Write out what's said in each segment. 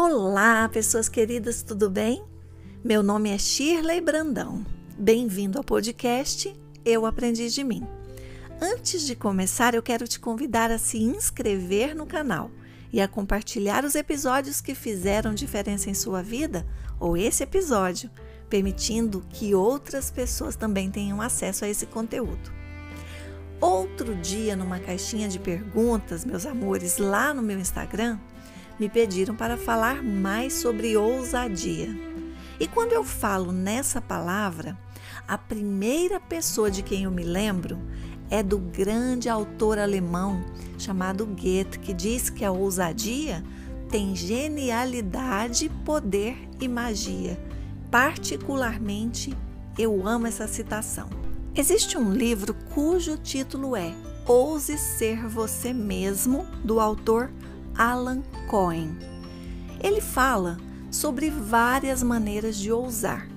Olá, pessoas queridas, tudo bem? Meu nome é Shirley Brandão. Bem-vindo ao podcast Eu Aprendi de Mim. Antes de começar, eu quero te convidar a se inscrever no canal e a compartilhar os episódios que fizeram diferença em sua vida ou esse episódio, permitindo que outras pessoas também tenham acesso a esse conteúdo. Outro dia, numa caixinha de perguntas, meus amores, lá no meu Instagram, me pediram para falar mais sobre ousadia. E quando eu falo nessa palavra, a primeira pessoa de quem eu me lembro é do grande autor alemão chamado Goethe, que diz que a ousadia tem genialidade, poder e magia. Particularmente, eu amo essa citação. Existe um livro cujo título é Ouse Ser Você Mesmo, do autor Alan Cohen. Ele fala sobre várias maneiras de ousar.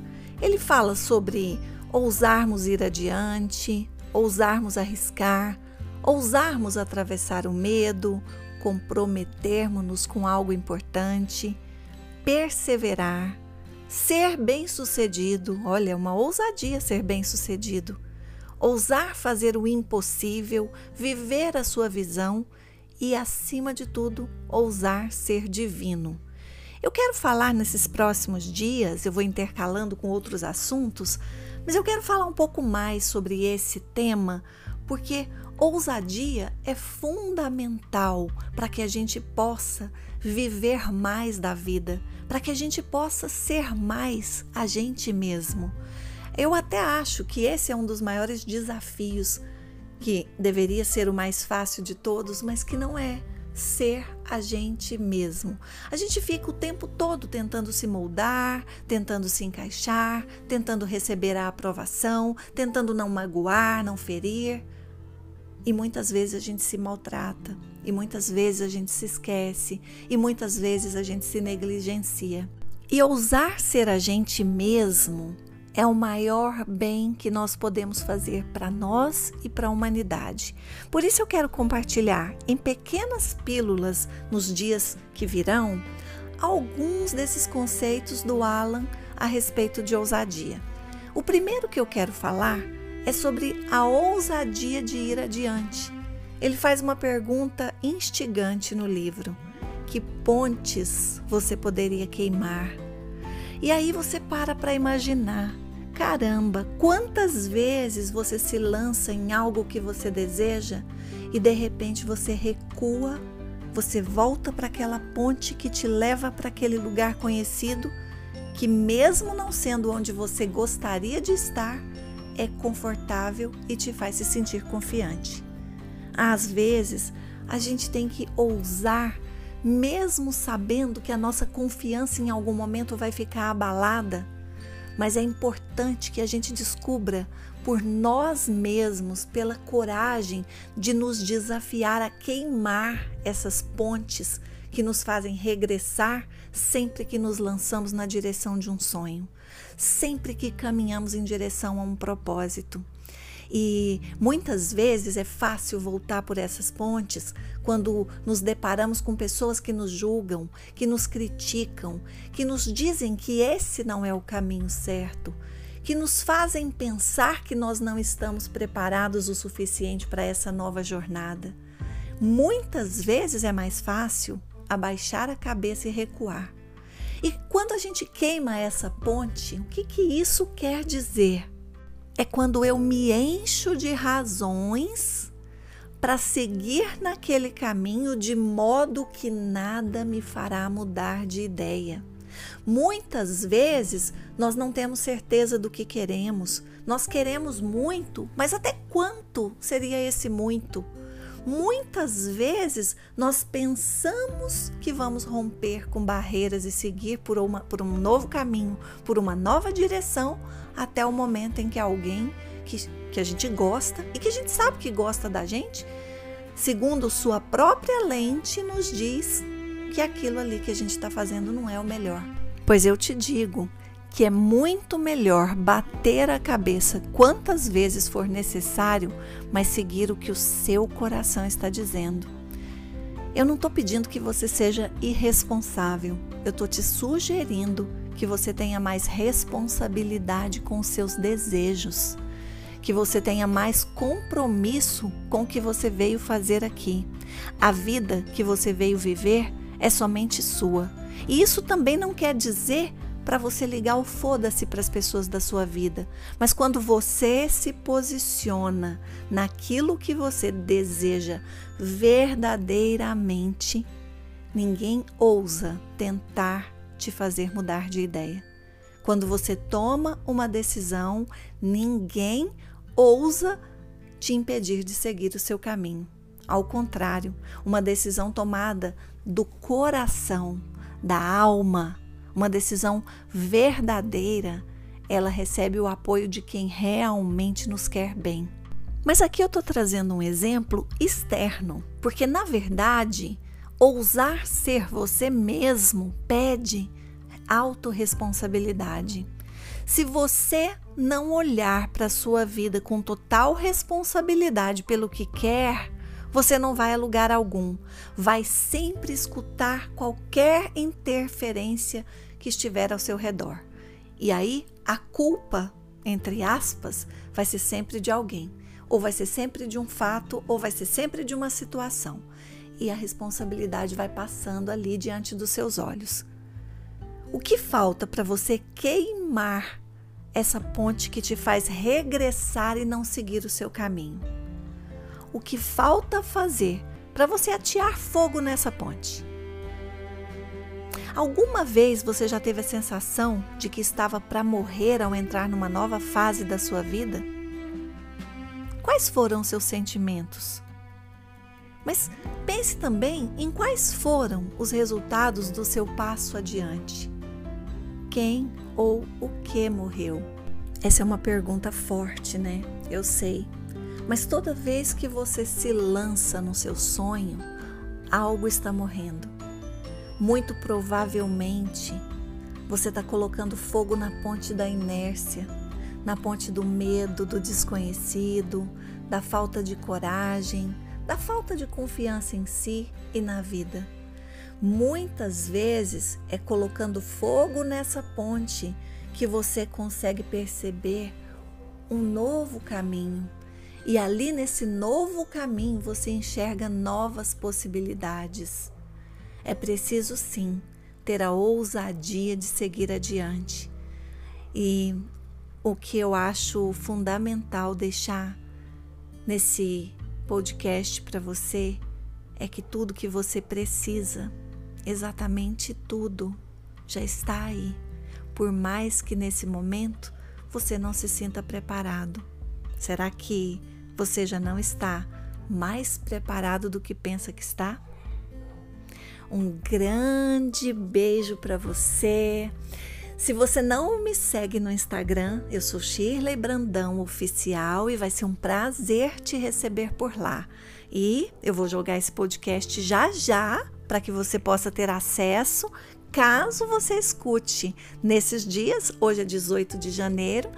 Ele fala sobre ousarmos ir adiante, ousarmos arriscar, ousarmos atravessar o medo, comprometermos-nos com algo importante, perseverar, ser bem-sucedido. Olha, uma ousadia ser bem-sucedido. Ousar fazer o impossível, viver a sua visão e, acima de tudo, ousar ser divino. Eu quero falar nesses próximos dias, eu vou intercalando com outros assuntos, mas eu quero falar um pouco mais sobre esse tema, porque ousadia é fundamental para que a gente possa viver mais da vida, para que a gente possa ser mais a gente mesmo. Eu até acho que esse é um dos maiores desafios que deveria ser o mais fácil de todos, mas que não é ser a gente mesmo. A gente fica o tempo todo tentando se moldar, tentando se encaixar, tentando receber a aprovação, tentando não magoar, não ferir. E muitas vezes a gente se maltrata, e muitas vezes a gente se esquece, e muitas vezes a gente se negligencia. E ousar ser a gente mesmo é o maior bem que nós podemos fazer para nós e para a humanidade. Por isso eu quero compartilhar em pequenas pílulas nos dias que virão alguns desses conceitos do Alan a respeito de ousadia. O primeiro que eu quero falar é sobre a ousadia de ir adiante. Ele faz uma pergunta instigante no livro: que pontes você poderia queimar? E aí você para para imaginar Caramba, quantas vezes você se lança em algo que você deseja e de repente você recua, você volta para aquela ponte que te leva para aquele lugar conhecido, que mesmo não sendo onde você gostaria de estar, é confortável e te faz se sentir confiante. Às vezes, a gente tem que ousar, mesmo sabendo que a nossa confiança em algum momento vai ficar abalada mas é importante que a gente descubra por nós mesmos, pela coragem de nos desafiar a queimar essas pontes que nos fazem regressar sempre que nos lançamos na direção de um sonho, sempre que caminhamos em direção a um propósito. E muitas vezes é fácil voltar por essas pontes quando nos deparamos com pessoas que nos julgam, que nos criticam, que nos dizem que esse não é o caminho certo, que nos fazem pensar que nós não estamos preparados o suficiente para essa nova jornada. Muitas vezes é mais fácil abaixar a cabeça e recuar. E quando a gente queima essa ponte, o que, que isso quer dizer? É quando eu me encho de razões para seguir naquele caminho de modo que nada me fará mudar de ideia. Muitas vezes nós não temos certeza do que queremos, nós queremos muito, mas até quanto seria esse muito? Muitas vezes nós pensamos que vamos romper com barreiras e seguir por, uma, por um novo caminho, por uma nova direção, até o momento em que alguém que, que a gente gosta e que a gente sabe que gosta da gente, segundo sua própria lente, nos diz que aquilo ali que a gente está fazendo não é o melhor. Pois eu te digo que é muito melhor bater a cabeça quantas vezes for necessário, mas seguir o que o seu coração está dizendo. Eu não estou pedindo que você seja irresponsável, eu estou te sugerindo que você tenha mais responsabilidade com os seus desejos, que você tenha mais compromisso com o que você veio fazer aqui. A vida que você veio viver é somente sua. E isso também não quer dizer para você ligar o foda-se para as pessoas da sua vida. Mas quando você se posiciona naquilo que você deseja verdadeiramente, ninguém ousa tentar te fazer mudar de ideia. Quando você toma uma decisão, ninguém ousa te impedir de seguir o seu caminho. Ao contrário, uma decisão tomada do coração, da alma, uma decisão verdadeira, ela recebe o apoio de quem realmente nos quer bem. Mas aqui eu estou trazendo um exemplo externo, porque na verdade, ousar ser você mesmo pede autorresponsabilidade. Se você não olhar para a sua vida com total responsabilidade pelo que quer, você não vai a lugar algum. Vai sempre escutar qualquer interferência que estiver ao seu redor. E aí a culpa, entre aspas, vai ser sempre de alguém, ou vai ser sempre de um fato, ou vai ser sempre de uma situação. E a responsabilidade vai passando ali diante dos seus olhos. O que falta para você queimar essa ponte que te faz regressar e não seguir o seu caminho? O que falta fazer para você atear fogo nessa ponte. Alguma vez você já teve a sensação de que estava para morrer ao entrar numa nova fase da sua vida? Quais foram seus sentimentos? Mas pense também em quais foram os resultados do seu passo adiante. Quem ou o que morreu? Essa é uma pergunta forte, né? Eu sei. Mas toda vez que você se lança no seu sonho, algo está morrendo. Muito provavelmente você está colocando fogo na ponte da inércia, na ponte do medo, do desconhecido, da falta de coragem, da falta de confiança em si e na vida. Muitas vezes é colocando fogo nessa ponte que você consegue perceber um novo caminho e ali nesse novo caminho você enxerga novas possibilidades. É preciso sim ter a ousadia de seguir adiante. E o que eu acho fundamental deixar nesse podcast para você é que tudo que você precisa, exatamente tudo, já está aí. Por mais que nesse momento você não se sinta preparado. Será que você já não está mais preparado do que pensa que está? Um grande beijo para você. Se você não me segue no Instagram, eu sou Shirley Brandão Oficial e vai ser um prazer te receber por lá. E eu vou jogar esse podcast já já para que você possa ter acesso caso você escute nesses dias. Hoje é 18 de janeiro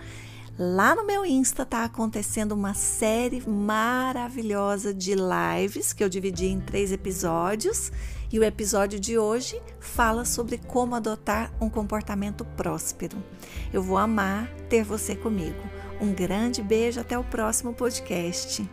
Lá no meu Insta tá acontecendo uma série maravilhosa de lives que eu dividi em três episódios. E o episódio de hoje fala sobre como adotar um comportamento próspero. Eu vou amar ter você comigo. Um grande beijo, até o próximo podcast.